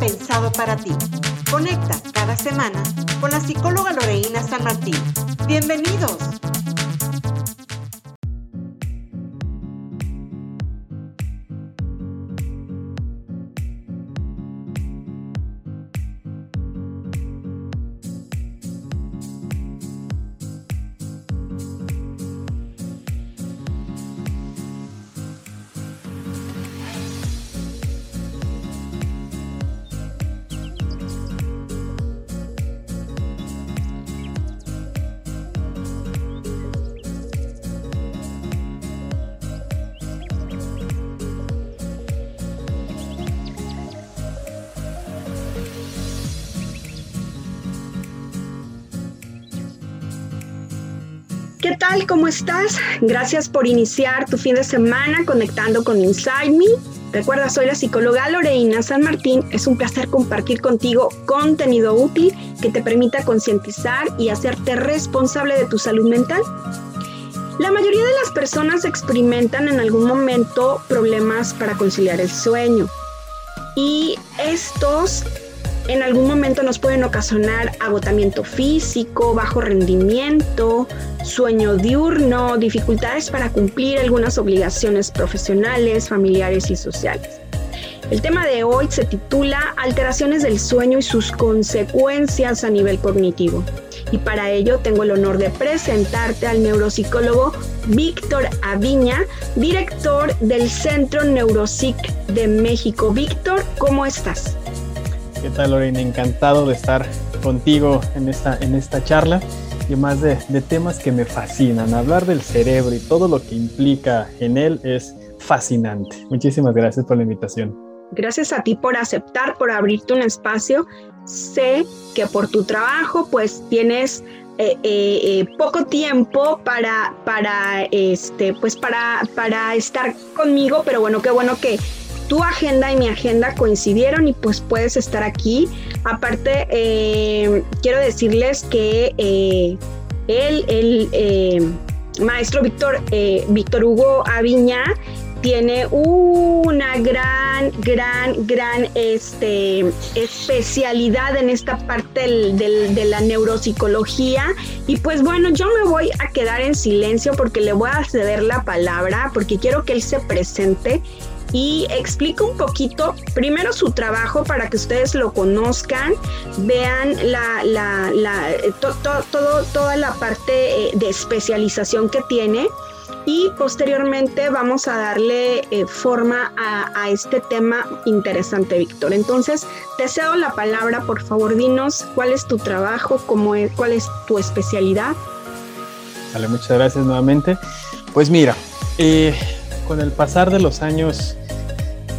pensado para ti. Conecta cada semana con la psicóloga Loreina San Martín. Bienvenidos. ¿Cómo estás? Gracias por iniciar tu fin de semana conectando con Inside Me. Recuerda, soy la psicóloga Loreina San Martín. Es un placer compartir contigo contenido útil que te permita concientizar y hacerte responsable de tu salud mental. La mayoría de las personas experimentan en algún momento problemas para conciliar el sueño. Y estos en algún momento nos pueden ocasionar agotamiento físico, bajo rendimiento, sueño diurno, dificultades para cumplir algunas obligaciones profesionales, familiares y sociales. El tema de hoy se titula Alteraciones del sueño y sus consecuencias a nivel cognitivo. Y para ello tengo el honor de presentarte al neuropsicólogo Víctor Aviña, director del Centro Neuropsic de México. Víctor, ¿cómo estás? ¿Qué tal, Lorena? Encantado de estar contigo en esta, en esta charla y más de, de, temas que me fascinan. Hablar del cerebro y todo lo que implica en él es fascinante. Muchísimas gracias por la invitación. Gracias a ti por aceptar, por abrirte un espacio. Sé que por tu trabajo pues tienes eh, eh, eh, poco tiempo para, para, este, pues para, para estar conmigo, pero bueno, qué bueno que tu agenda y mi agenda coincidieron y pues puedes estar aquí. Aparte, eh, quiero decirles que eh, el eh, maestro Víctor, Víctor Hugo Aviña, tiene una gran, gran, gran este, especialidad en esta parte del, de la neuropsicología. Y pues bueno, yo me voy a quedar en silencio porque le voy a ceder la palabra, porque quiero que él se presente y explica un poquito, primero su trabajo para que ustedes lo conozcan, vean la, la, la todo, toda la parte eh, de especialización que tiene y posteriormente vamos a darle eh, forma a, este tema interesante, Víctor. Entonces, te cedo la palabra, por favor, dinos cuál es tu trabajo, cómo es, cuál es tu especialidad. Vale, muchas gracias nuevamente. Pues mira, eh, con el pasar de los años,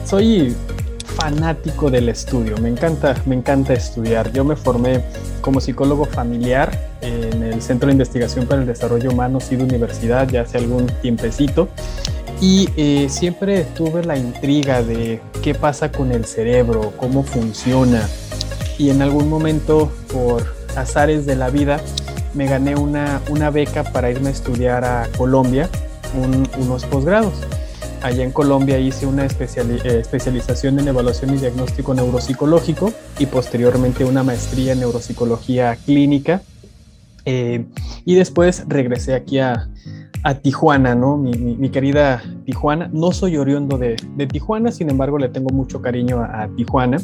soy fanático del estudio, me encanta, me encanta estudiar. Yo me formé como psicólogo familiar en el Centro de Investigación para el Desarrollo Humano, SID Universidad, ya hace algún tiempecito. Y eh, siempre tuve la intriga de qué pasa con el cerebro, cómo funciona. Y en algún momento, por azares de la vida, me gané una, una beca para irme a estudiar a Colombia un, unos posgrados. Allá en Colombia hice una eh, especialización en evaluación y diagnóstico neuropsicológico y posteriormente una maestría en neuropsicología clínica. Eh, y después regresé aquí a, Tijuana, ¿no? Mi, querida Tijuana. No soy oriundo de, Tijuana, sin embargo le tengo mucho cariño a, Tijuana.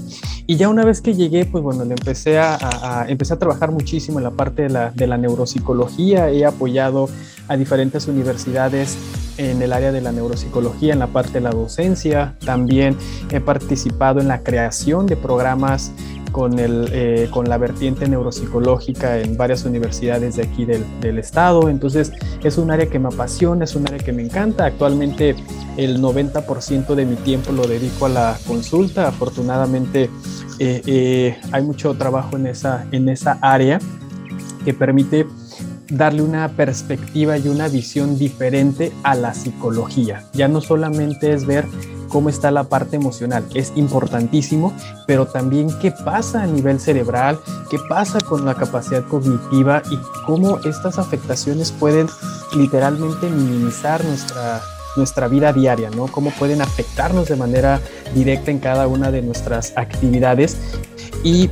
Y ya una vez que llegué, pues bueno, le empecé a, a, a trabajar muchísimo en la parte de la neuropsicología. He apoyado a diferentes universidades en el área de la neuropsicología, en la parte de la docencia. También he participado en la creación de programas con, el, eh, con la vertiente neuropsicológica en varias universidades de aquí del, del, estado. Entonces es un área que me apasiona, es un área que me encanta. Actualmente el 90% de mi tiempo lo dedico a la consulta. Afortunadamente eh, eh, hay mucho trabajo en esa, en esa área que permite darle una perspectiva y una visión diferente a la psicología. Ya no solamente es ver cómo está la parte emocional, es importantísimo, pero también qué pasa a nivel cerebral, qué pasa con la capacidad cognitiva y cómo estas afectaciones pueden literalmente minimizar nuestra nuestra vida diaria, ¿no? Cómo pueden afectarnos de manera directa en cada una de nuestras actividades. Y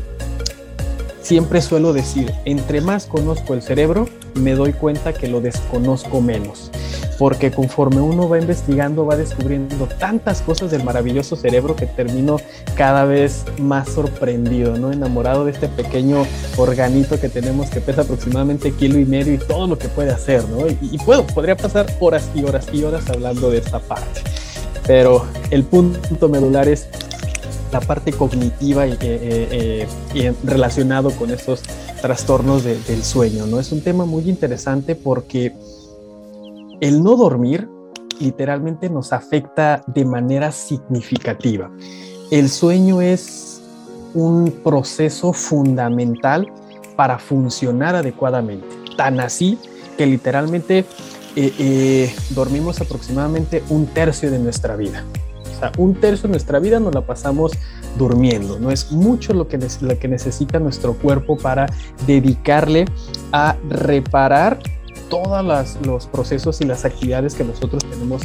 siempre suelo decir, entre más conozco el cerebro, me doy cuenta que lo desconozco menos porque conforme uno va investigando va descubriendo tantas cosas del maravilloso cerebro que termino cada vez más sorprendido, ¿no? Enamorado de este pequeño organito que tenemos que pesa aproximadamente kilo y medio y todo lo que puede hacer, ¿no? Y, puedo, podría pasar horas y horas y horas hablando de esta parte. Pero el punto medular es la parte cognitiva y, eh, eh, relacionado con estos trastornos del sueño, ¿no? Es un tema muy interesante porque el no dormir literalmente nos afecta de manera significativa. El sueño es un proceso fundamental para funcionar adecuadamente. Tan así que literalmente eh, eh, dormimos aproximadamente un tercio de nuestra vida. Un tercio de nuestra vida nos la pasamos durmiendo. No es mucho lo que, que necesita nuestro cuerpo para dedicarle a reparar todos los procesos y las actividades que nosotros tenemos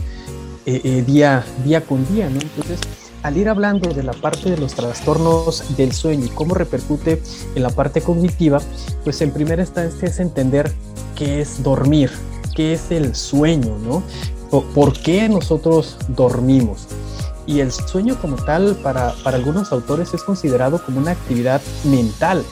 eh, eh, día, día con día, ¿no? Entonces, al ir hablando de la parte de los trastornos del sueño y cómo repercute en la parte cognitiva, pues en primera instancia es entender qué es dormir, qué es el sueño, ¿no? ¿Por qué nosotros dormimos? Y el sueño como tal, para, para algunos autores, es considerado como una actividad mental,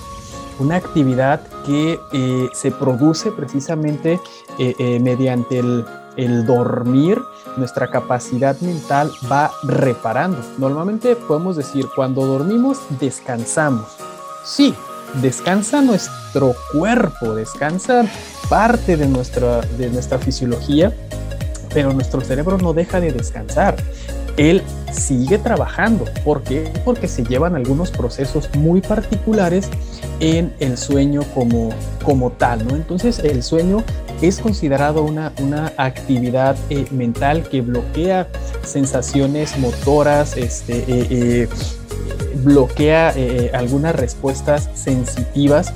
una actividad que eh, se produce precisamente eh, eh, mediante el, el, dormir, nuestra capacidad mental va reparando. Normalmente podemos decir, cuando dormimos, descansamos. Sí, descansa nuestro cuerpo, descansa parte de nuestra, de nuestra fisiología, pero nuestro cerebro no deja de descansar él sigue trabajando. ¿Por qué? Porque se llevan algunos procesos muy particulares en el sueño como, como tal, ¿no? Entonces el sueño es considerado una, una actividad eh, mental que bloquea sensaciones motoras, este, eh, eh, bloquea algunas respuestas sensitivas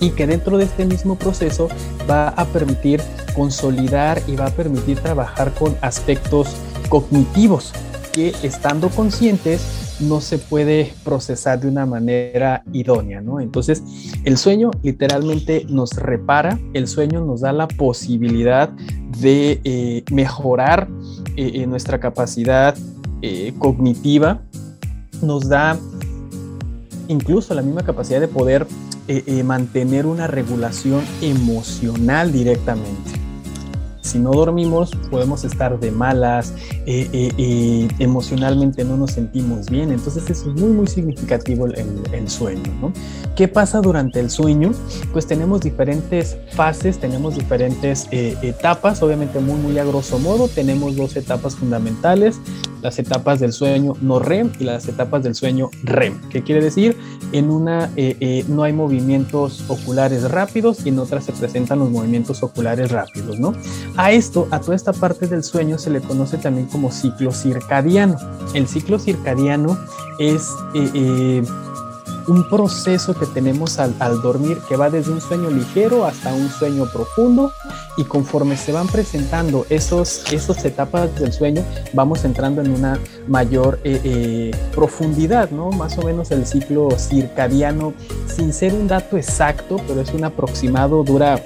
y que dentro de este mismo proceso va a permitir consolidar y va a permitir trabajar con aspectos cognitivos que estando conscientes no se puede procesar de una manera idónea, ¿no? Entonces, el sueño literalmente nos repara, el sueño nos da la posibilidad de eh, mejorar eh, nuestra capacidad eh, cognitiva, nos da incluso la misma capacidad de poder mantener una regulación emocional directamente si no dormimos podemos estar de malas, eh, eh, eh, emocionalmente no nos sentimos bien, entonces es muy muy significativo el, el, sueño. ¿no? ¿Qué pasa durante el sueño? Pues tenemos diferentes fases, tenemos diferentes etapas, obviamente muy muy a grosso modo, tenemos dos etapas fundamentales, las etapas del sueño no REM y las etapas del sueño REM. ¿Qué quiere decir? En una no hay movimientos oculares rápidos y en otra se presentan los movimientos oculares rápidos, ¿no? A esto, a toda esta parte del sueño se le conoce también como ciclo circadiano. El ciclo circadiano es eh, eh, un proceso que tenemos al, dormir que va desde un sueño ligero hasta un sueño profundo y conforme se van presentando esos, esas etapas del sueño vamos entrando en una mayor eh, profundidad, ¿no? Más o menos el ciclo circadiano, sin ser un dato exacto, pero es un aproximado, dura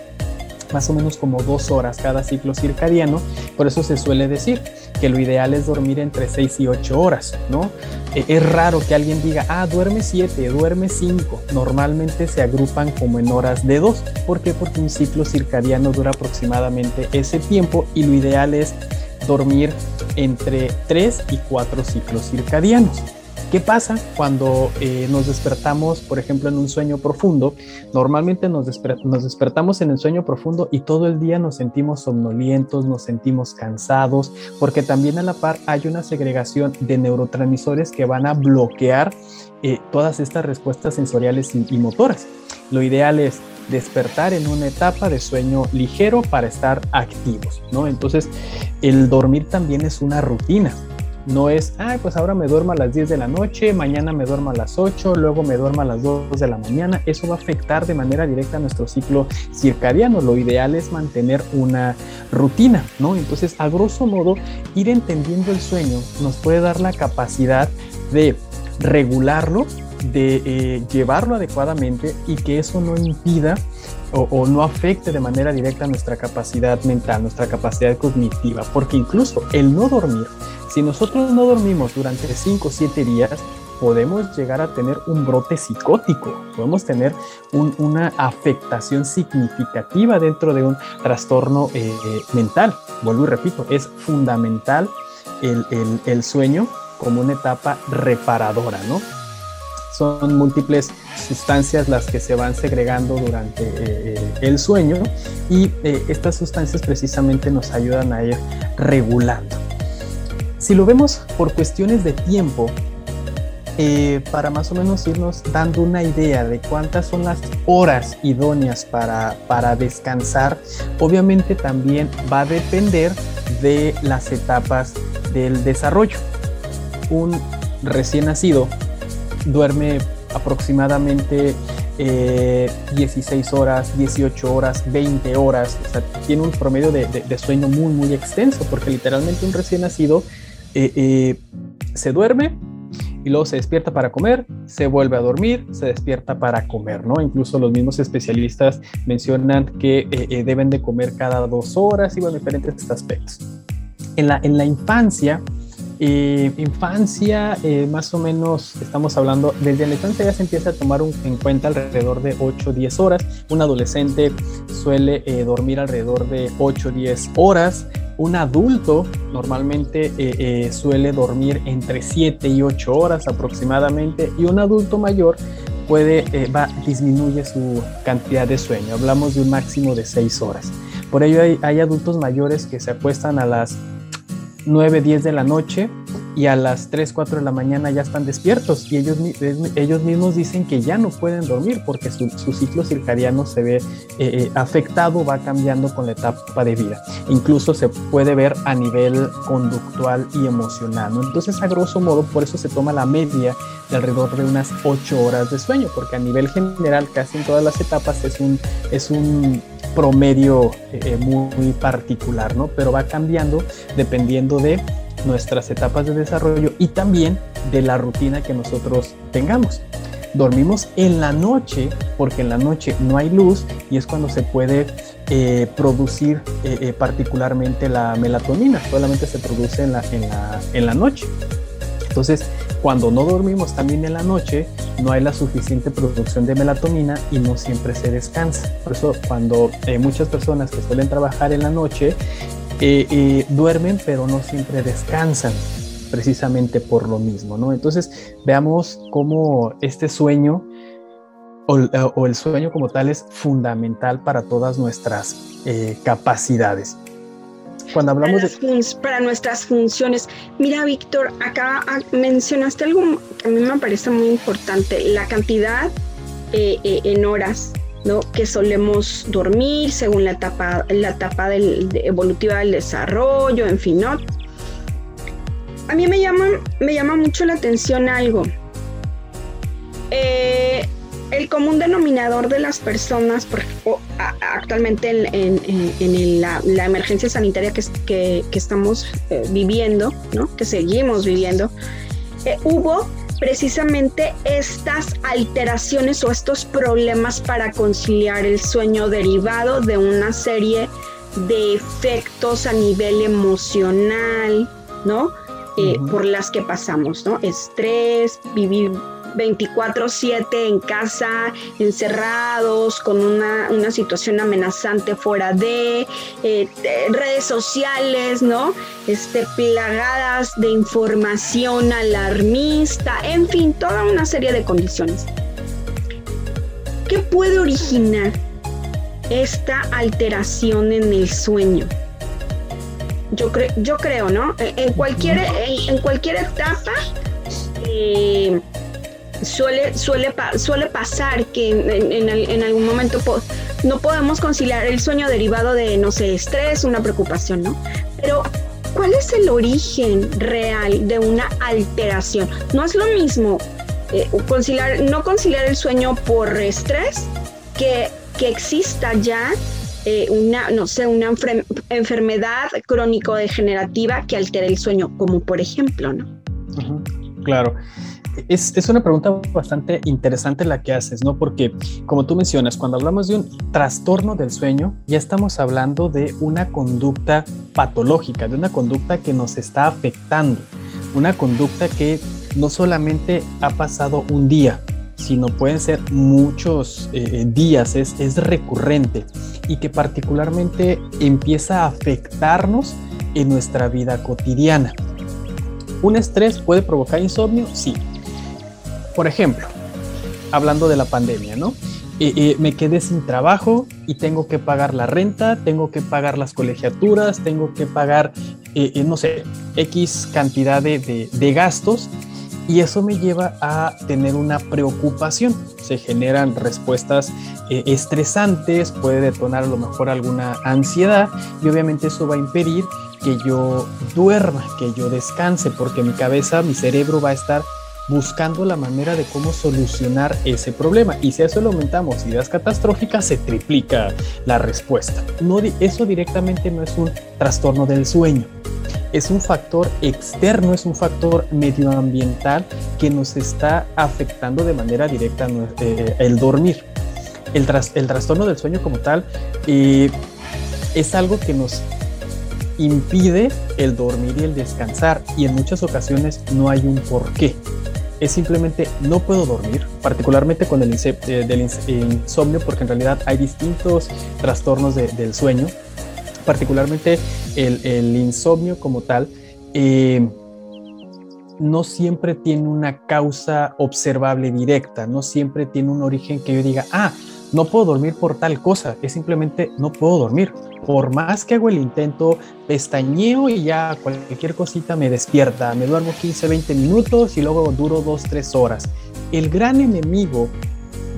más o menos como dos horas cada ciclo circadiano. Por eso se suele decir que lo ideal es dormir entre 6 y 8 horas, ¿no? E, es raro que alguien diga, ah, duerme 7, duerme 5. Normalmente se agrupan como en horas de 2. ¿Por qué? Porque un ciclo circadiano dura aproximadamente ese tiempo y lo ideal es dormir entre 3 y 4 ciclos circadianos. ¿Qué pasa cuando eh, nos despertamos, por ejemplo, en un sueño profundo? Normalmente nos, nos, despertamos en el sueño profundo y todo el día nos sentimos somnolientos, nos sentimos cansados, porque también a la par hay una segregación de neurotransmisores que van a bloquear eh, todas estas respuestas sensoriales y, y motoras. Lo ideal es despertar en una etapa de sueño ligero para estar activos, ¿no? Entonces, el dormir también es una rutina No es, ah, pues ahora me duermo a las 10 de la noche, mañana me duermo a las 8, luego me duermo a las 2 de la mañana. Eso va a afectar de manera directa a nuestro ciclo circadiano. Lo ideal es mantener una rutina, ¿no? Entonces, a grosso modo, ir entendiendo el sueño nos puede dar la capacidad de regularlo, de eh, llevarlo adecuadamente y que eso no impida o, no afecte de manera directa nuestra capacidad mental, nuestra capacidad cognitiva, porque incluso el no dormir, si nosotros no dormimos durante 5 o 7 días, podemos llegar a tener un brote psicótico, podemos tener una afectación significativa dentro de un trastorno eh, eh, mental. Vuelvo y repito, es fundamental el, sueño como una etapa reparadora, ¿no? son múltiples sustancias las que se van segregando durante eh, el sueño y estas sustancias precisamente nos ayudan a ir regulando. Si lo vemos por cuestiones de tiempo, para más o menos irnos dando una idea de cuántas son las horas idóneas para, para descansar, obviamente también va a depender de las etapas del desarrollo. Un recién nacido duerme aproximadamente 16 eh, horas, 18 horas, 20 horas, o sea, tiene un promedio de, sueño muy, muy extenso, porque literalmente un recién nacido eh, eh, se duerme y luego se despierta para comer, se vuelve a dormir, se despierta para comer, ¿no? Incluso los mismos especialistas mencionan que deben de comer cada dos horas y bueno, diferentes aspectos. En la, en la infancia, eh, infancia, eh, más o menos estamos hablando, desde la infancia ya se empieza a tomar en cuenta alrededor de 8 o 10 horas. Un adolescente suele eh, dormir alrededor de 8 o 10 horas. Un adulto normalmente suele dormir entre 7 y 8 horas aproximadamente. Y un adulto mayor puede, va, disminuye su cantidad de sueño. Hablamos de un máximo de 6 horas. Por ello hay, hay adultos mayores que se acuestan a las 9, 10 de la noche y a las 3, 4 de la mañana ya están despiertos y ellos, ellos mismos dicen que ya no pueden dormir porque su, ciclo circadiano se ve eh, eh, afectado, va cambiando con la etapa de vida. Incluso se puede ver a nivel conductual y emocional. Entonces, a grosso modo, por eso se toma la media de alrededor de unas 8 horas de sueño, porque a nivel general, casi en todas las etapas es un, es un promedio eh, muy, particular, ¿no? Pero va cambiando dependiendo de nuestras etapas de desarrollo y también de la rutina que nosotros tengamos. Dormimos en la noche porque en la noche no hay luz y es cuando se puede eh, producir eh, particularmente la melatonina, solamente se produce en la, en la, en la noche. Entonces, cuando no dormimos también en la noche, no hay la suficiente producción de melatonina y no siempre se descansa. Por eso cuando eh, muchas personas que suelen trabajar en la noche eh, eh, duermen, pero no siempre descansan precisamente por lo mismo. Entonces veamos cómo este sueño o, el sueño como tal es fundamental para todas nuestras capacidades cuando hablamos de... Para nuestras funciones. Mira, Víctor, acá ah, mencionaste algo que a mí me parece muy importante, la cantidad eh, eh, en horas ¿no? que solemos dormir según la etapa, la etapa del, evolutiva del desarrollo, en fin, ¿no? A mí me llama, me llama mucho la atención algo. Eh, el común denominador de las personas, por, actualmente en, la, emergencia sanitaria que, estamos eh, viviendo, ¿no? que seguimos viviendo, eh, hubo precisamente estas alteraciones o estos problemas para conciliar el sueño derivado de una serie de efectos a nivel emocional, ¿no? Eh, por las que pasamos, ¿no? Estrés, vivir 24/7 en casa, encerrados, con una, situación amenazante fuera eh, de, redes sociales, ¿no? Este, plagadas de información alarmista, en fin, toda una serie de condiciones. ¿Qué puede originar esta alteración en el sueño? Yo, yo creo, ¿no? En cualquier, en, cualquier etapa, eh, suele, suele, suele pasar que en, algún momento no podemos conciliar el sueño derivado de, no sé, estrés, una preocupación, ¿no? Pero ¿cuál es el origen real de una alteración? No es lo mismo eh, conciliar, no conciliar el sueño por estrés que, que exista ya eh, una, no sé, una enfermedad crónico-degenerativa que altere el sueño, como por ejemplo, ¿no? claro. Es, una pregunta bastante interesante la que haces, ¿no? Porque, como tú mencionas, cuando hablamos de un trastorno del sueño, ya estamos hablando de una conducta patológica, de una conducta que nos está afectando, una conducta que no solamente ha pasado un día, sino pueden ser muchos eh, eh, días, es recurrente y que particularmente empieza a afectarnos en nuestra vida cotidiana. ¿Un estrés puede provocar insomnio? Sí. Por ejemplo, hablando de la pandemia, ¿no? Eh, me quedé sin trabajo y tengo que pagar la renta, tengo que pagar las colegiaturas, tengo que pagar, no sé, X cantidad de, de gastos y eso me lleva a tener una preocupación. Se generan respuestas eh, estresantes, puede detonar a lo mejor alguna ansiedad y obviamente eso va a impedir que yo duerma, que yo descanse, porque mi cabeza, mi cerebro va a estar buscando la manera de cómo solucionar ese problema. Y si a eso le aumentamos ideas catastróficas, se triplica la respuesta. Eso directamente no es un trastorno del sueño es un factor externo, es un factor medioambiental que nos está afectando de manera directa eh, el dormir. El, trastorno del sueño como tal eh, es algo que nos impide el dormir y el descansar y en muchas ocasiones no hay un porqué. Es simplemente no puedo dormir, particularmente con el eh, insomnio, porque en realidad hay distintos trastornos del sueño. Particularmente el, insomnio como tal, eh, no siempre tiene una causa observable directa, no siempre tiene un origen que yo diga, ah, no puedo dormir por tal cosa, es simplemente no puedo dormir. Por más que hago el intento, pestañeo y ya cualquier cosita me despierta, me duermo 15, 20 minutos y luego duro 2, 3 horas. El gran enemigo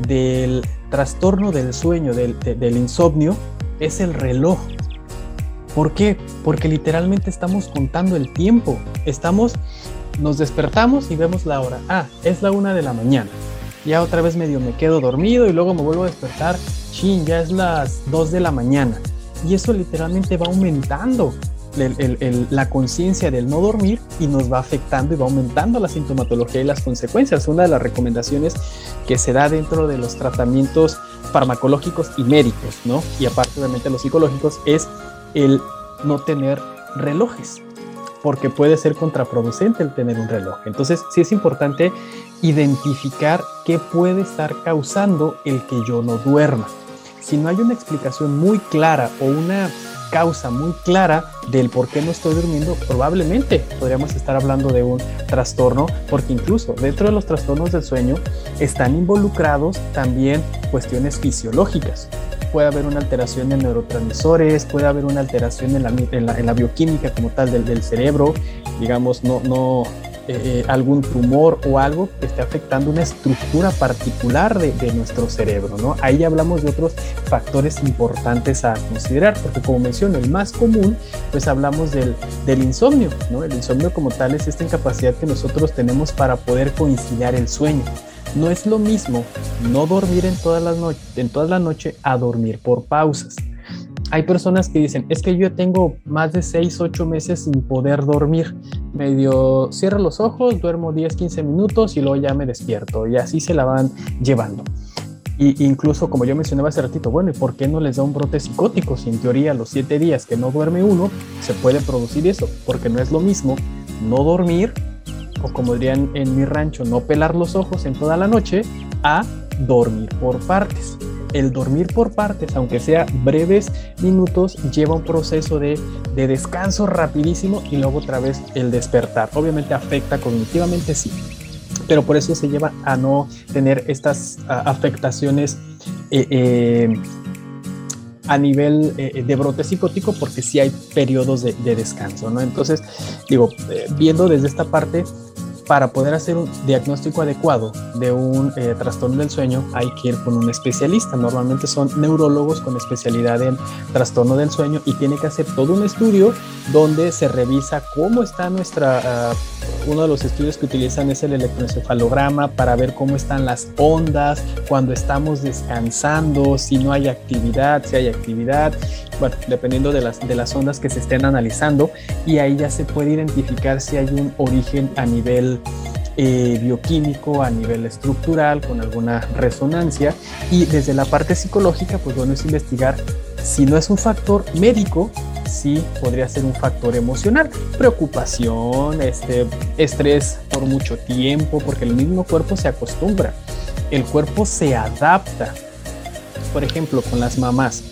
del trastorno del sueño, del, insomnio, es el reloj. ¿Por qué? Porque literalmente estamos contando el tiempo. Estamos, nos despertamos y vemos la hora. Ah, es la una de la mañana. Ya otra vez medio me quedo dormido y luego me vuelvo a despertar. Chin, ya es las dos de la mañana. Y eso literalmente va aumentando la conciencia del no dormir y nos va afectando y va aumentando la sintomatología y las consecuencias. Una de las recomendaciones que se da dentro de los tratamientos farmacológicos y médicos, ¿no? Y aparte obviamente los psicológicos es el no tener relojes, porque puede ser contraproducente el tener un reloj. Entonces, sí es importante identificar qué puede estar causando el que yo no duerma. Si no hay una explicación muy clara o una causa muy clara del por qué no estoy durmiendo, probablemente podríamos estar hablando de un trastorno, porque incluso dentro de los trastornos del sueño están involucrados también cuestiones fisiológicas puede haber una alteración de neurotransmisores, puede haber una alteración en la, en la, bioquímica como tal del, del, cerebro, digamos, no, no eh, algún tumor o algo que esté afectando una estructura particular de, de, nuestro cerebro, ¿no? Ahí hablamos de otros factores importantes a considerar, porque como menciono, el más común, pues hablamos del, del insomnio, ¿no? El insomnio como tal es esta incapacidad que nosotros tenemos para poder conciliar el sueño. No es lo mismo no dormir en toda la noche, en toda la noche a dormir por pausas. Hay personas que dicen, es que yo tengo más de 6, 8 meses sin poder dormir. Medio cierro los ojos, duermo 10, 15 minutos y luego ya me despierto. Y así se la van llevando. Y incluso, como yo mencionaba hace ratito, bueno, ¿y por qué no les da un brote psicótico? Si en teoría los 7 días que no duerme uno, se puede producir eso, porque no es lo mismo no dormir o como dirían en mi rancho, no pelar los ojos en toda la noche, a dormir por partes. El dormir por partes, aunque sea breves minutos, lleva un proceso de, descanso rapidísimo y luego otra vez el despertar. Obviamente afecta cognitivamente, sí, pero por eso se lleva a no tener estas afectaciones eh, eh, a nivel eh, de brote psicótico porque sí hay periodos de, descanso, ¿no? Entonces, digo, viendo desde esta parte, para poder hacer un diagnóstico adecuado de un eh, trastorno del sueño hay que ir con un especialista. Normalmente son neurólogos con especialidad en trastorno del sueño y tiene que hacer todo un estudio donde se revisa cómo está nuestra... Uh, uno de los estudios que utilizan es el electroencefalograma para ver cómo están las ondas cuando estamos descansando, si no hay actividad, si hay actividad, bueno, dependiendo de las, de las ondas que se estén analizando y ahí ya se puede identificar si hay un origen a nivel eh, bioquímico, a nivel estructural, con alguna resonancia. Y desde la parte psicológica, pues bueno, es investigar si no es un factor médico, sí podría ser un factor emocional, preocupación, este, estrés por mucho tiempo, porque el mismo cuerpo se acostumbra, el cuerpo se adapta. Por ejemplo, con las mamás,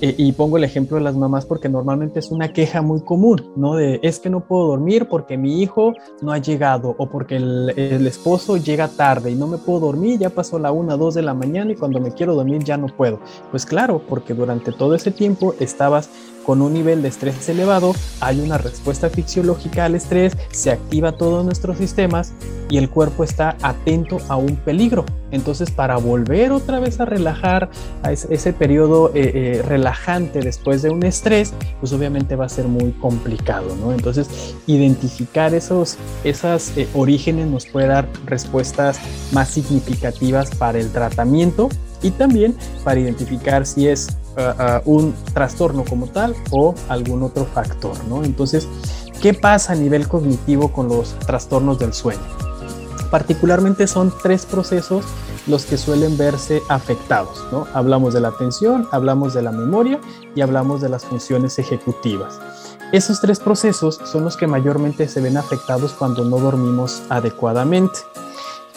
eh, y pongo el ejemplo de las mamás porque normalmente es una queja muy común, ¿no? De es que no puedo dormir porque mi hijo no ha llegado o porque el, el esposo llega tarde y no me puedo dormir, ya pasó la una, dos de la mañana y cuando me quiero dormir ya no puedo. Pues claro, porque durante todo ese tiempo estabas con un nivel de estrés elevado, hay una respuesta fisiológica al estrés, se activa todos nuestros sistemas y el cuerpo está atento a un peligro. Entonces, para volver otra vez a relajar a ese, periodo eh, eh, relajante después de un estrés, pues obviamente va a ser muy complicado, ¿no? Entonces, identificar esos esos eh, orígenes nos puede dar respuestas más significativas para el tratamiento y también para identificar si es uh, uh, un trastorno como tal o algún otro factor, ¿no? Entonces, ¿qué pasa a nivel cognitivo con los trastornos del sueño? Particularmente son tres procesos los que suelen verse afectados, ¿no? Hablamos de la atención, hablamos de la memoria y hablamos de las funciones ejecutivas. Esos tres procesos son los que mayormente se ven afectados cuando no dormimos adecuadamente.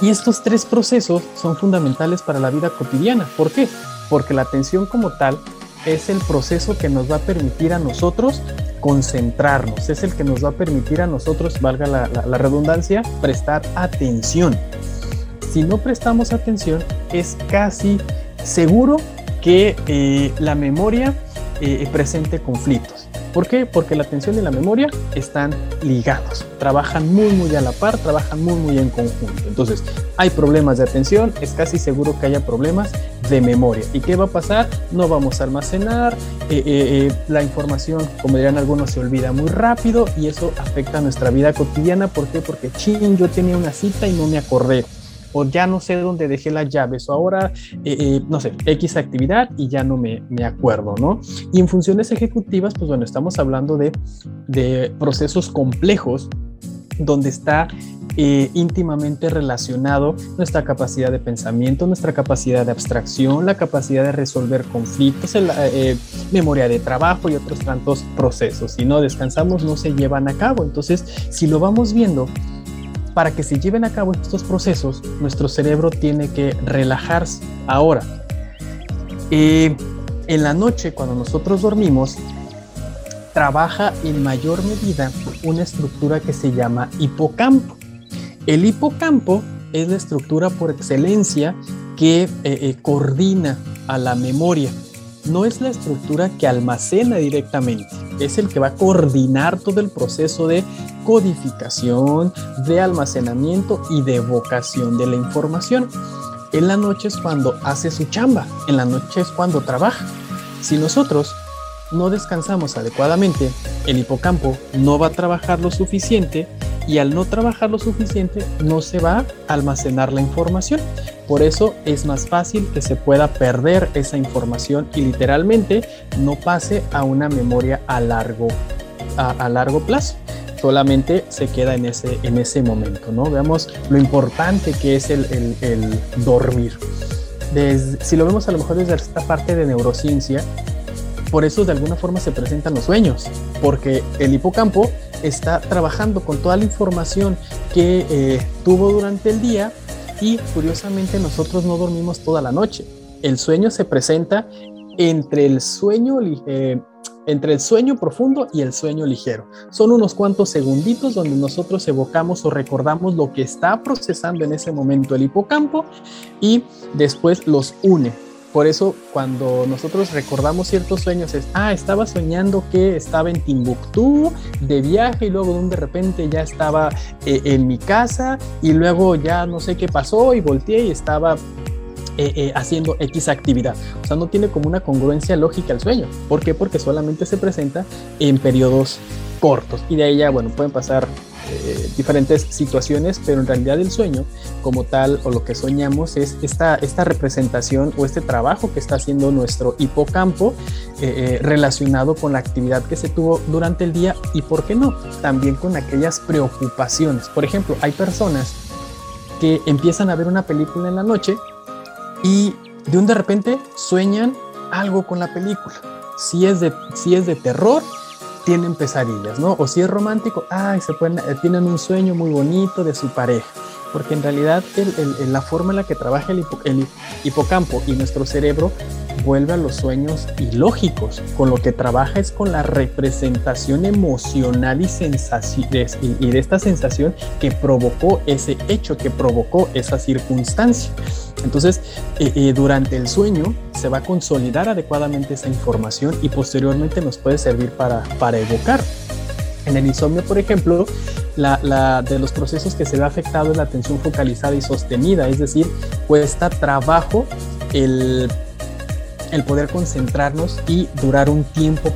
Y estos tres procesos son fundamentales para la vida cotidiana. ¿Por qué? Porque la atención como tal es el proceso que nos va a permitir a nosotros concentrarnos, es el que nos va a permitir a nosotros, valga la, redundancia, prestar atención. Si no prestamos atención, es casi seguro que eh, la memoria eh, presente conflictos. ¿Por qué? Porque la atención y la memoria están ligados, trabajan muy muy a la par, trabajan muy muy en conjunto. Entonces, hay problemas de atención, es casi seguro que haya problemas de memoria. ¿Y qué va a pasar? No vamos a almacenar, eh, eh, eh, la información, como dirían algunos, se olvida muy rápido y eso afecta a nuestra vida cotidiana. ¿Por qué? Porque, ching, yo tenía una cita y no me acordé o ya no sé dónde dejé las llaves, o ahora, eh, eh, no sé, X actividad y ya no me, me, acuerdo, ¿no? Y en funciones ejecutivas, pues bueno, estamos hablando de, de procesos complejos donde está eh, íntimamente relacionado nuestra capacidad de pensamiento, nuestra capacidad de abstracción, la capacidad de resolver conflictos, la memoria de trabajo y otros tantos procesos. Si no descansamos, no se llevan a cabo. Entonces, si lo vamos viendo, para que se lleven a cabo estos procesos, nuestro cerebro tiene que relajarse. Ahora, eh, en la noche, cuando nosotros dormimos, trabaja en mayor medida una estructura que se llama hipocampo. El hipocampo es la estructura por excelencia que eh, eh, coordina a la memoria. No es la estructura que almacena directamente, es el que va a coordinar todo el proceso de codificación, de almacenamiento y de evocación de la información. En la noche es cuando hace su chamba, en la noche es cuando trabaja. Si nosotros no descansamos adecuadamente, el hipocampo no va a trabajar lo suficiente y al no trabajar lo suficiente no se va a almacenar la información. Por eso es más fácil que se pueda perder esa información y literalmente no pase a una memoria a largo, a, largo plazo. Solamente se queda en ese, en ese momento, ¿no? Veamos lo importante que es el, dormir. si lo vemos a lo mejor desde esta parte de neurociencia, por eso de alguna forma se presentan los sueños, porque el hipocampo está trabajando con toda la información que eh, tuvo durante el día y curiosamente nosotros no dormimos toda la noche. El sueño se presenta entre el sueño, eh, entre el sueño profundo y el sueño ligero. Son unos cuantos segunditos donde nosotros evocamos o recordamos lo que está procesando en ese momento el hipocampo y después los une por eso cuando nosotros recordamos ciertos sueños es, ah, estaba soñando que estaba en Timbuktu de viaje y luego de repente ya estaba eh, en mi casa y luego ya no sé qué pasó y volteé y estaba eh, eh, haciendo X actividad. O sea, no tiene como una congruencia lógica el sueño. ¿Por qué? Porque solamente se presenta en periodos cortos y de ahí ya, bueno, pueden pasar eh, diferentes situaciones, pero en realidad el sueño como tal o lo que soñamos es esta, esta representación o este trabajo que está haciendo nuestro hipocampo relacionado con la actividad que se tuvo durante el día y, ¿por qué no? También con aquellas preocupaciones. Por ejemplo, hay personas que empiezan a ver una película en la noche y de un de repente sueñan algo con la película. Si es de, si es de terror, tienen pesadillas, ¿no? O si es romántico, ay, se pueden, eh, tienen un sueño muy bonito de su pareja. Porque en realidad la forma en la que trabaja el, hipocampo y nuestro cerebro vuelve a los sueños ilógicos. Con lo que trabaja es con la representación emocional y, y de esta sensación que provocó ese hecho, que provocó esa circunstancia. Entonces, eh, eh, durante el sueño se va a consolidar adecuadamente esa información y posteriormente nos puede servir para evocar. En el insomnio, por ejemplo, la, de los procesos que se ve afectado es la atención focalizada y sostenida, es decir, cuesta trabajo el el poder concentrarnos y durar un tiempo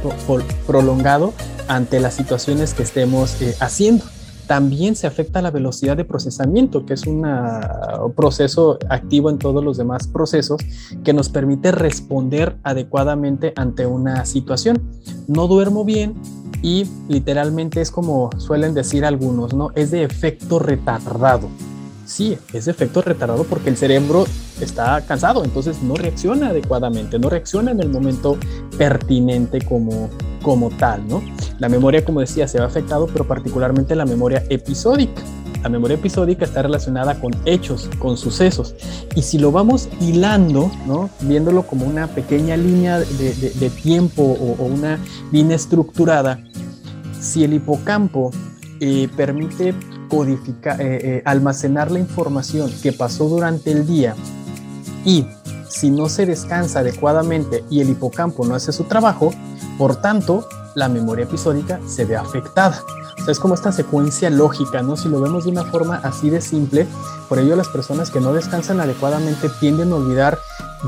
prolongado ante las situaciones que estemos eh, haciendo. También se afecta la velocidad de procesamiento, que es un proceso activo en todos los demás procesos que nos permite responder adecuadamente ante una situación. No duermo bien y literalmente es como suelen decir algunos, ¿no? Es de efecto retardado sí, es efecto retardado porque el cerebro está cansado, entonces no reacciona adecuadamente, no reacciona en el momento pertinente como, como tal, ¿no? La memoria, como decía, se va afectado, pero particularmente la memoria episódica. La memoria episódica está relacionada con hechos, con sucesos. Y si lo vamos hilando, viéndolo como una pequeña línea de, tiempo o, una línea estructurada, si el hipocampo eh, permite codificar, eh, eh, almacenar la información que pasó durante el día y si no se descansa adecuadamente y el hipocampo no hace su trabajo, por tanto, la memoria episódica se ve afectada. Es como esta secuencia lógica, ¿no? Si lo vemos de una forma así de simple, por ello las personas que no descansan adecuadamente tienden a olvidar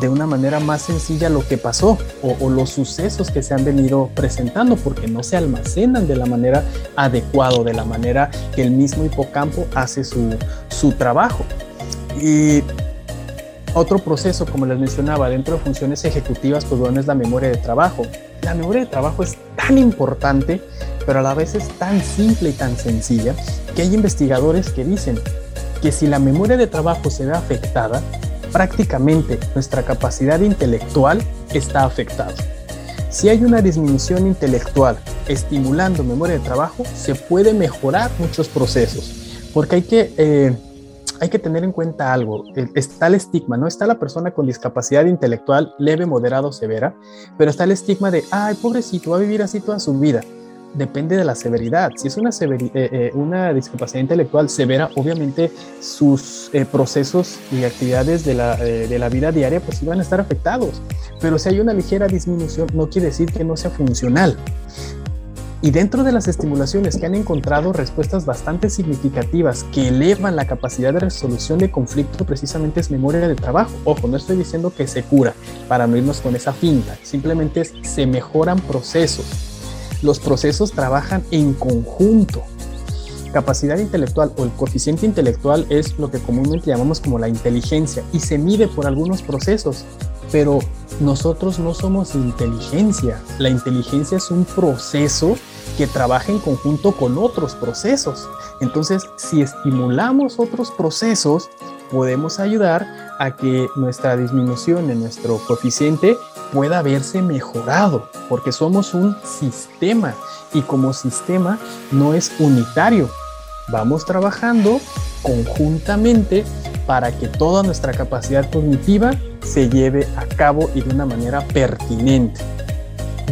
de una manera más sencilla lo que pasó o, los sucesos que se han venido presentando porque no se almacenan de la manera adecuada, de la manera que el mismo hipocampo hace su, su trabajo. Y otro proceso, como les mencionaba, dentro de funciones ejecutivas, pues bueno, es la memoria de trabajo. La memoria de trabajo es tan importante, pero a la vez es tan simple y tan sencilla, que hay investigadores que dicen que si la memoria de trabajo se ve afectada, prácticamente nuestra capacidad intelectual está afectada. Si hay una disminución intelectual estimulando memoria de trabajo, se puede mejorar muchos procesos, porque hay que, eh, hay que tener en cuenta algo. Eh, está el estigma, ¿no? Está la persona con discapacidad intelectual leve, moderado, severa, pero está el estigma de, ay, pobrecito, va a vivir así toda su vida depende de la severidad. Si es una, eh, eh, una discapacidad intelectual severa, obviamente sus eh, procesos y actividades de la, vida diaria pues iban a estar afectados. Pero si hay una ligera disminución, no quiere decir que no sea funcional. Y dentro de las estimulaciones que han encontrado respuestas bastante significativas que elevan la capacidad de resolución de conflicto precisamente es memoria de trabajo. Ojo, no estoy diciendo que se cura para no irnos con esa finta, simplemente se mejoran procesos los procesos trabajan en conjunto. Capacidad intelectual o el coeficiente intelectual es lo que comúnmente llamamos como la inteligencia y se mide por algunos procesos, pero nosotros no somos inteligencia. La inteligencia es un proceso que trabaja en conjunto con otros procesos. Entonces, si estimulamos otros procesos, podemos ayudar a que nuestra disminución en nuestro coeficiente pueda verse mejorado, porque somos un sistema y como sistema no es unitario. Vamos trabajando conjuntamente para que toda nuestra capacidad cognitiva se lleve a cabo y de una manera pertinente.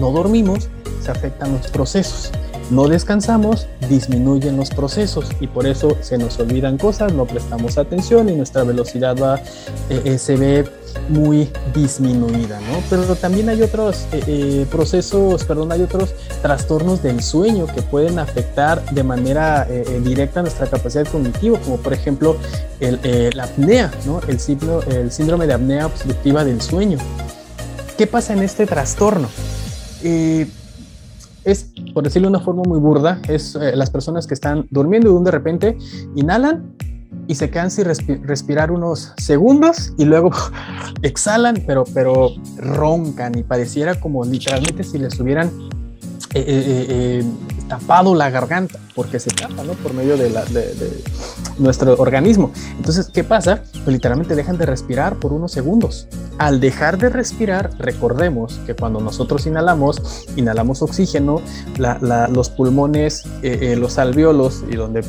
No dormimos, se afectan los procesos no descansamos, disminuyen los procesos y por eso se nos olvidan cosas, no prestamos atención y nuestra velocidad va, eh, eh, se ve muy disminuida, ¿no? Pero también hay otros eh, eh, procesos, perdón, hay otros trastornos del sueño que pueden afectar de manera eh, directa nuestra capacidad cognitiva, como por ejemplo la apnea, ¿no? El, el síndrome de apnea obstructiva del sueño. ¿Qué pasa en este trastorno? es, por decirlo de una forma muy burda, es las personas que están durmiendo y de repente inhalan y se quedan sin respirar unos segundos y luego exhalan, pero, pero roncan y pareciera como literalmente si les hubieran eh, eh, eh, tapado la garganta, porque se tapa, ¿no? Por medio de, nuestro organismo. Entonces, ¿qué pasa? Pues literalmente dejan de respirar por unos segundos. Al dejar de respirar, recordemos que cuando nosotros inhalamos, inhalamos oxígeno, los pulmones, los alveolos y donde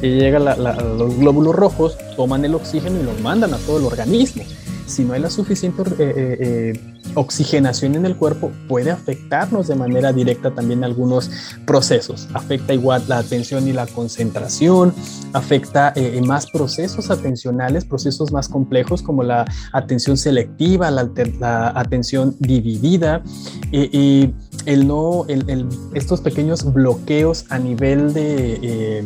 llegan los glóbulos rojos, toman el oxígeno y lo mandan a todo el organismo si no hay la suficiente eh, eh, eh, oxigenación en el cuerpo, puede afectarnos de manera directa también algunos procesos. Afecta igual la atención y la concentración, afecta más procesos atencionales, procesos más complejos como la atención selectiva, la, atención dividida y el no, estos pequeños bloqueos a nivel de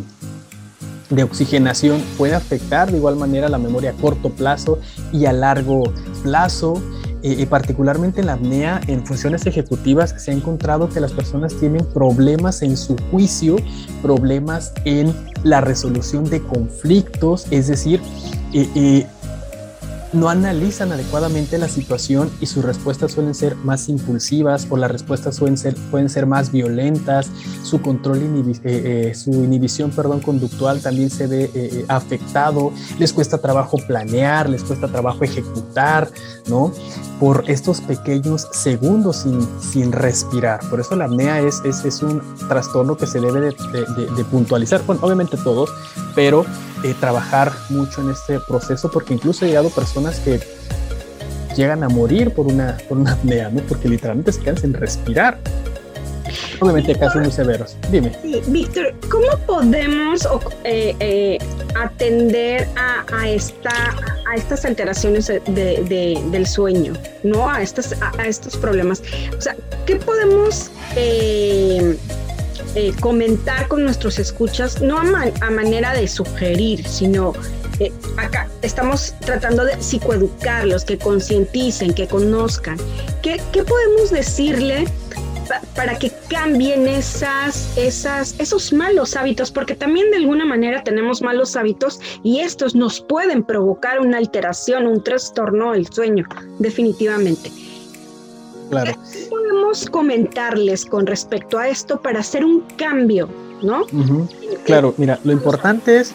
de oxigenación puede afectar de igual manera la memoria a corto plazo y a largo plazo. y particularmente en la apnea, en funciones ejecutivas, se ha encontrado que las personas tienen problemas en su juicio, problemas en la resolución de conflictos, es decir, eh, no analizan adecuadamente la situación y sus respuestas suelen ser más impulsivas o las respuestas suelen ser, pueden ser más violentas, su control, eh, eh, su inhibición perdón, conductual también se ve eh, afectado, les cuesta trabajo planear, les cuesta trabajo ejecutar, ¿no? Por estos pequeños segundos sin, sin respirar. Por eso la apnea es, es, es un trastorno que se debe de, de puntualizar. Bueno, obviamente todos, pero eh, trabajar mucho en este proceso porque incluso he llegado personas que llegan a morir por una, por una apnea, ¿no? Porque literalmente se quedan sin respirar. Obviamente casos muy severos. Dime. Víctor, ¿cómo podemos eh, eh, atender a, a, esta, a estas alteraciones de, del sueño, ¿no? A, estas, a, estos problemas. O sea, ¿qué podemos eh, comentar con nuestros escuchas, no a, manera de sugerir, sino eh, acá estamos tratando de psicoeducarlos, que concienticen, que conozcan. ¿Qué, podemos decirle para que cambien esas, esas, esos malos hábitos? Porque también de alguna manera tenemos malos hábitos y estos nos pueden provocar una alteración, un trastorno del sueño, definitivamente. Claro. ¿Qué podemos comentarles con respecto a esto para hacer un cambio, no? Claro, mira, lo importante es,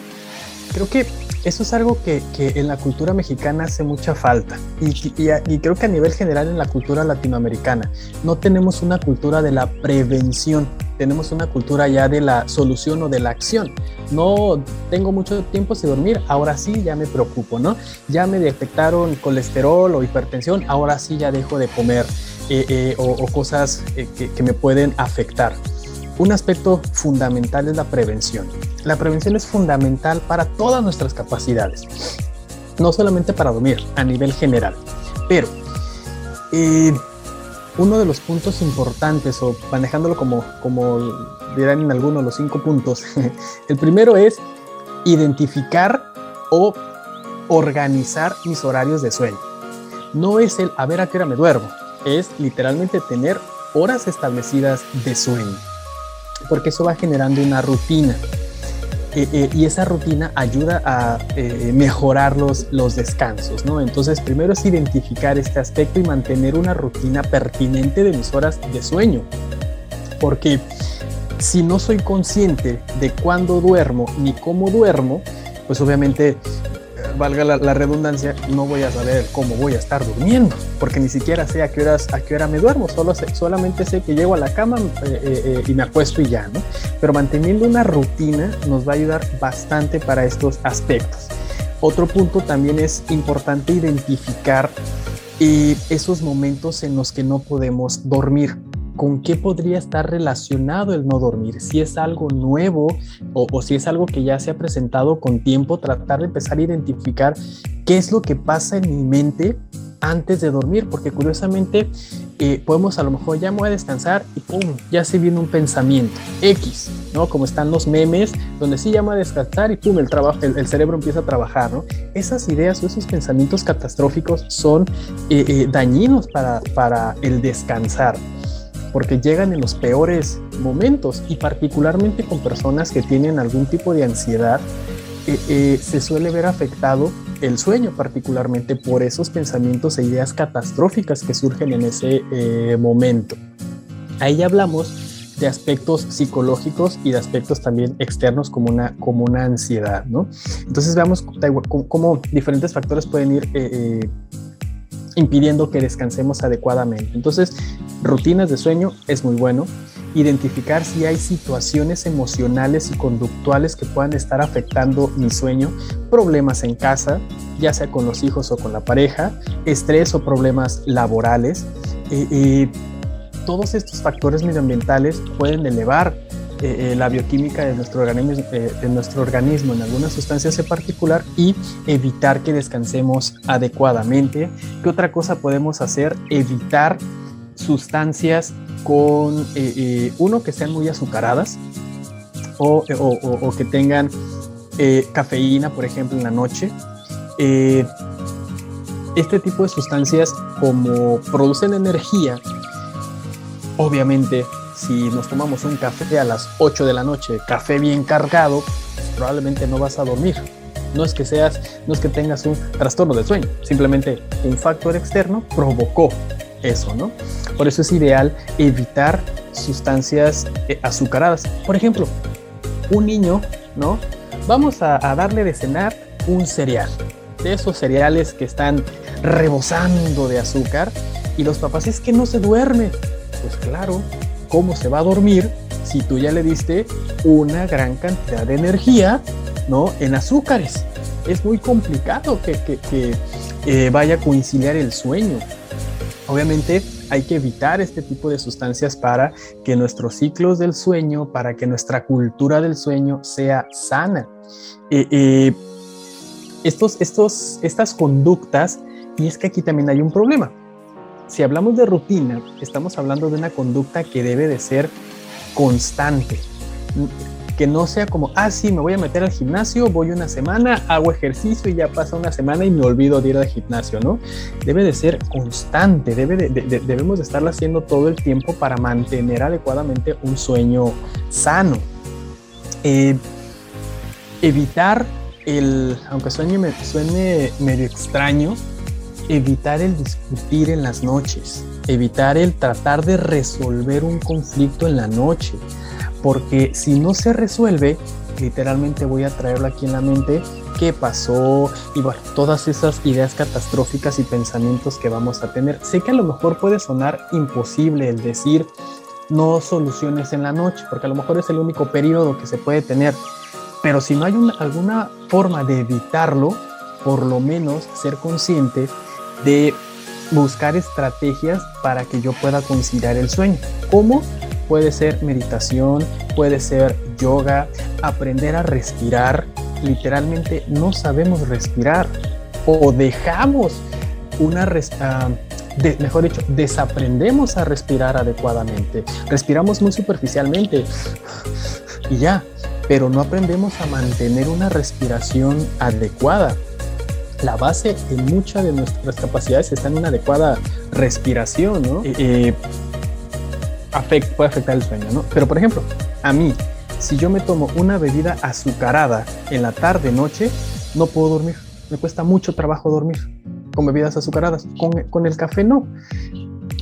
creo que eso es algo que, en la cultura mexicana hace mucha falta y, y, creo que a nivel general en la cultura latinoamericana no tenemos una cultura de la prevención, tenemos una cultura ya de la solución o de la acción. No tengo mucho tiempo sin dormir, ahora sí ya me preocupo, ¿no? Ya me detectaron colesterol o hipertensión, ahora sí ya dejo de comer. Eh, eh, o, cosas eh, que, me pueden afectar. Un aspecto fundamental es la prevención. La prevención es fundamental para todas nuestras capacidades, no solamente para dormir, a nivel general. Pero uno de los puntos importantes, o manejándolo como, como dirán en algunos los cinco puntos, el primero es identificar o organizar mis horarios de sueño. No es el a ver a qué hora me duermo, es literalmente tener horas establecidas de sueño, porque eso va generando una rutina. Y esa rutina ayuda a eh, mejorar los, los descansos, ¿no? Entonces, primero es identificar este aspecto y mantener una rutina pertinente de mis horas de sueño, porque si no soy consciente de cuándo duermo ni cómo duermo, pues obviamente valga la, redundancia, no voy a saber cómo voy a estar durmiendo, porque ni siquiera sé a qué horas, a qué hora me duermo, solo solamente sé que llego a la cama eh, eh, eh, y me acuesto y ya, ¿no? Pero manteniendo una rutina nos va a ayudar bastante para estos aspectos. Otro punto también es importante identificar esos momentos en los que no podemos dormir con qué podría estar relacionado el no dormir, si es algo nuevo o, si es algo que ya se ha presentado con tiempo, tratar de empezar a identificar qué es lo que pasa en mi mente antes de dormir, porque curiosamente eh, podemos a lo mejor ya a descansar y pum, ya se viene un pensamiento X, ¿no? Como están los memes, donde sí llama a descansar y pum, el, trabajo, el, cerebro empieza a trabajar, ¿no? Esas ideas o esos pensamientos catastróficos son eh, eh, dañinos para, para el descansar porque llegan en los peores momentos y particularmente con personas que tienen algún tipo de ansiedad, se suele ver afectado el sueño, particularmente por esos pensamientos e ideas catastróficas que surgen en ese eh, momento. Ahí hablamos de aspectos psicológicos y de aspectos también externos como una, como una ansiedad, ¿no? Entonces veamos cómo, diferentes factores pueden ir eh, eh, impidiendo que descansemos adecuadamente. Entonces, rutinas de sueño es muy bueno identificar si hay situaciones emocionales y conductuales que puedan estar afectando mi sueño, problemas en casa, ya sea con los hijos o con la pareja, estrés o problemas laborales. Eh, eh, todos estos factores medioambientales pueden elevar eh, la bioquímica de nuestro, organismo, de nuestro organismo en algunas sustancias en particular y evitar que descansemos adecuadamente. ¿Qué otra cosa podemos hacer? Evitar sustancias con eh, eh, uno que sean muy azucaradas o, que tengan eh, cafeína, por ejemplo, en la noche. este tipo de sustancias, como producen energía, obviamente, si nos tomamos un café a las 8 de la noche, café bien cargado, probablemente no vas a dormir. No es que seas, no es que tengas un trastorno de sueño, simplemente un factor externo provocó eso, ¿no? Por eso es ideal evitar sustancias eh, azucaradas. Por ejemplo, un niño, ¿no? Vamos a, darle de cenar un cereal, de esos cereales que están rebosando de azúcar y los papás es que no se duerme. Pues claro, ¿cómo se va a dormir si tú ya le diste una gran cantidad de energía, ¿no? En azúcares. Es muy complicado que, eh, vaya a conciliar el sueño. Obviamente hay que evitar este tipo de sustancias para que nuestros ciclos del sueño, para que nuestra cultura del sueño sea sana. Eh, eh, estos, estos, estas conductas, y es que aquí también hay un problema. Si hablamos de rutina, estamos hablando de una conducta que debe de ser constante que no sea como, ah, sí, me voy a meter al gimnasio, voy una semana, hago ejercicio y ya pasa una semana y me olvido de ir al gimnasio, ¿no? Debe de ser constante, debe de, debemos de estarlo haciendo todo el tiempo para mantener adecuadamente un sueño sano. Eh, evitar el, aunque suene, suene medio extraño, evitar el discutir en las noches, evitar el tratar de resolver un conflicto en la noche porque si no se resuelve, literalmente voy a traerlo aquí en la mente qué pasó y bueno, todas esas ideas catastróficas y pensamientos que vamos a tener. Sé que a lo mejor puede sonar imposible el decir no soluciones en la noche, porque a lo mejor es el único periodo que se puede tener, pero si no hay alguna forma de evitarlo, por lo menos ser consciente de buscar estrategias para que yo pueda conciliar el sueño. ¿Cómo? Puede ser meditación, puede ser yoga, aprender a respirar. Literalmente no sabemos respirar o dejamos una uh, mejor dicho, desaprendemos a respirar adecuadamente. Respiramos muy superficialmente y ya, pero no aprendemos a mantener una respiración adecuada. La base en muchas de nuestras capacidades está en una adecuada respiración, ¿no? Eh, eh, puede afectar el sueño, ¿no? Pero por ejemplo, a mí, si yo me tomo una bebida azucarada en la tarde, noche, no puedo dormir. Me cuesta mucho trabajo dormir con bebidas azucaradas. Con, el café no.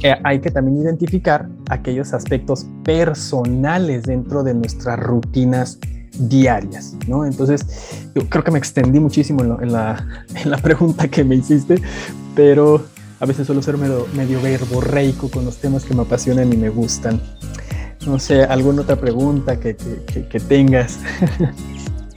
Eh, hay que también identificar aquellos aspectos personales dentro de nuestras rutinas diarias, ¿no? Entonces, yo creo que me extendí muchísimo en, la, en la pregunta que me hiciste, pero a veces suelo ser medio, medio verborreico con los temas que me apasionan y me gustan. No sé, ¿alguna otra pregunta que, que, tengas?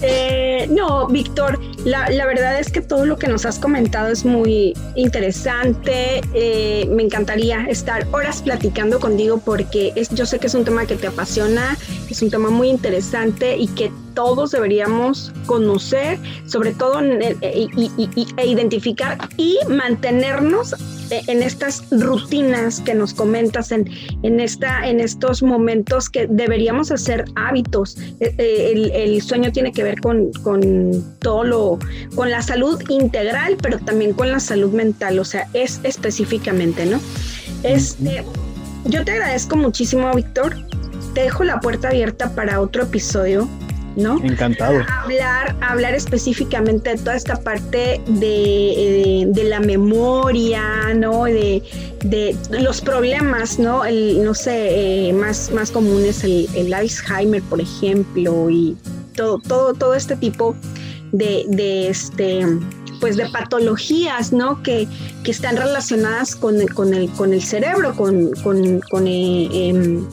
Eh, no, Víctor, la, la, verdad es que todo lo que nos has comentado es muy interesante. Eh, me encantaría estar horas platicando contigo porque es, yo sé que es un tema que te apasiona es un tema muy interesante y que todos deberíamos conocer, sobre todo e, e identificar y mantenernos en estas rutinas que nos comentas, en, en, esta, en estos momentos que deberíamos hacer hábitos. El, el sueño tiene que ver con, con, todo lo, con la salud integral, pero también con la salud mental, o sea, es específicamente, ¿no? Este, yo te agradezco muchísimo, Víctor. Te dejo la puerta abierta para otro episodio ¿no? Encantado. Hablar, hablar específicamente de toda esta parte de, de, la memoria, ¿no? De, de, los problemas, ¿no? El, no sé, eh, más, más comunes, el, el, Alzheimer, por ejemplo, y todo, todo, todo este tipo de, de este pues de patologías, ¿no? Que, que están relacionadas con, con, el, con el cerebro, con, con, con eh, em,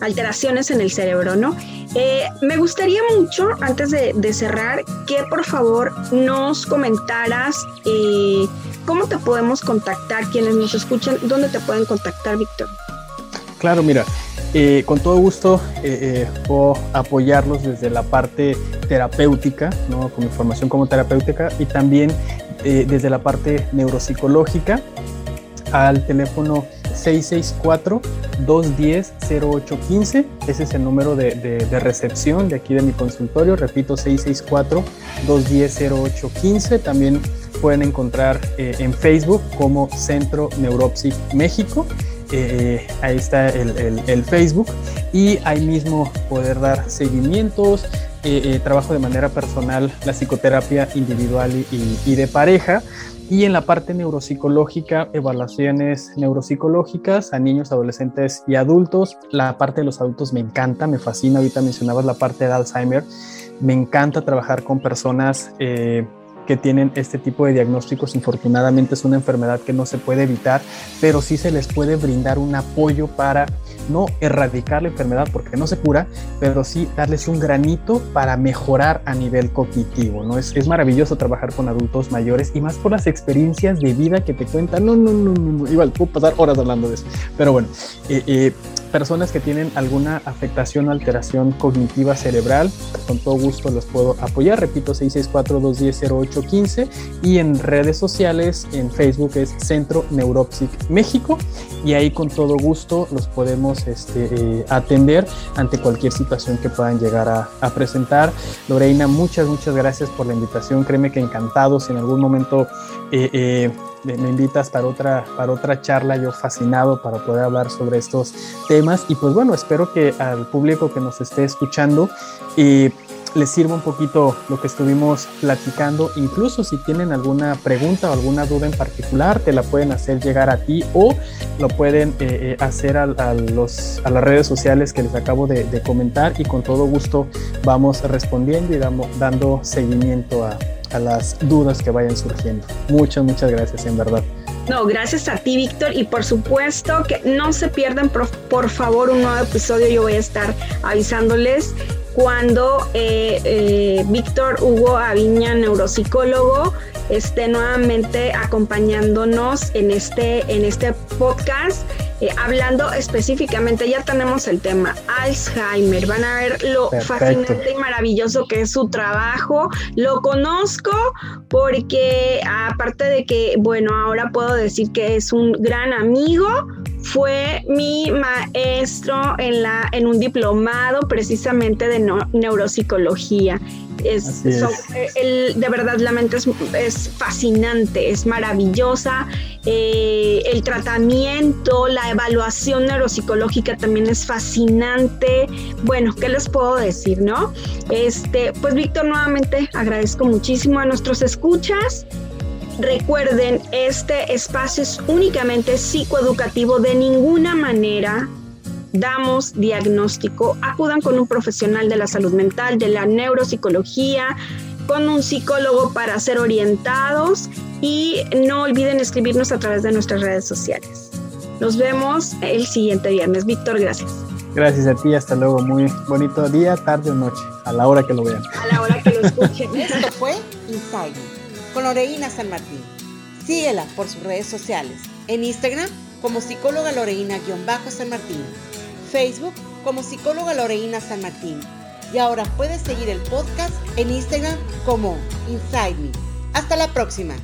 alteraciones en el cerebro, ¿no? Eh, me gustaría mucho, antes de, cerrar, que por favor nos comentaras eh, cómo te podemos contactar, quienes nos escuchan, dónde te pueden contactar, Víctor. Claro, mira, eh, con todo gusto puedo apoyarlos desde la parte terapéutica, ¿no? con mi formación como terapéutica y también desde la parte neuropsicológica al teléfono 664-210-0815. Ese es el número de, recepción de aquí de mi consultorio. Repito, 664-210-0815. También pueden encontrar eh, en Facebook como Centro Neuropsic México. Eh, ahí está el, Facebook y ahí mismo poder dar seguimientos, eh, trabajo de manera personal, la psicoterapia individual y de pareja y en la parte neuropsicológica, evaluaciones neuropsicológicas a niños, adolescentes y adultos. La parte de los adultos me encanta, me fascina. Ahorita mencionabas la parte de Alzheimer. Me encanta trabajar con personas eh, que tienen este tipo de diagnósticos. Infortunadamente es una enfermedad que no se puede evitar, pero sí se les puede brindar un apoyo para no erradicar la enfermedad porque no se cura, pero sí darles un granito para mejorar a nivel cognitivo, ¿no? Es, es maravilloso trabajar con adultos mayores y más por las experiencias de vida que te cuentan. No, no, no, no, igual puedo pasar horas hablando de eso, pero bueno, eh, eh, personas que tienen alguna afectación o alteración cognitiva cerebral, con todo gusto los puedo apoyar. Repito, 664-210-0815 y en redes sociales, en Facebook es Centro Neuropsic México y ahí con todo gusto los podemos este, eh, atender ante cualquier situación que puedan llegar a, presentar. Lorena, muchas, muchas gracias por la invitación. Créeme que encantado si en algún momento... Eh, eh, me, invitas para otra, para otra charla, yo fascinado para poder hablar sobre estos temas. Y pues bueno, espero que al público que nos esté escuchando y eh, les sirva un poquito lo que estuvimos platicando. Incluso si tienen alguna pregunta o alguna duda en particular, te la pueden hacer llegar a ti o lo pueden eh, eh, hacer a, las redes sociales que les acabo de, comentar y con todo gusto vamos respondiendo y dando seguimiento a, a las dudas que vayan surgiendo. Muchas, muchas gracias, en verdad. No, gracias a ti, Víctor. Y por supuesto que no se pierdan, por, favor, un nuevo episodio. Yo voy a estar avisándoles cuando eh, eh, Víctor Hugo Aviña, neuropsicólogo, esté nuevamente acompañándonos en este, en este podcast. Eh, hablando específicamente, ya tenemos el tema Alzheimer. Van a ver lo fascinante y maravilloso que es su trabajo. Lo conozco porque aparte de que, bueno, ahora puedo decir que es un gran amigo, fue mi maestro en, la, en un diplomado precisamente de neuropsicología. Es, eh, de verdad, la mente es, fascinante, es maravillosa. Eh, el tratamiento, la evaluación neuropsicológica también es fascinante. Bueno, ¿qué les puedo decir, no? Este, pues Víctor, nuevamente agradezco muchísimo a nuestros escuchas. Recuerden, este espacio es únicamente psicoeducativo, de ninguna manera damos diagnóstico, acudan con un profesional de la salud mental, de la neuropsicología, con un psicólogo para ser orientados y no olviden escribirnos a través de nuestras redes sociales. Nos vemos el siguiente viernes. Víctor, gracias. Gracias a ti, hasta luego. Muy bonito día, tarde o noche, a la hora que lo vean. A la hora que lo escuchen. Esto fue Inside con Loreina San Martín. Síguela por sus redes sociales. En Instagram como psicóloga Loreina-San Martín Facebook como psicóloga Loreina San Martín. Y ahora puedes seguir el podcast en Instagram como Inside Me. Hasta la próxima.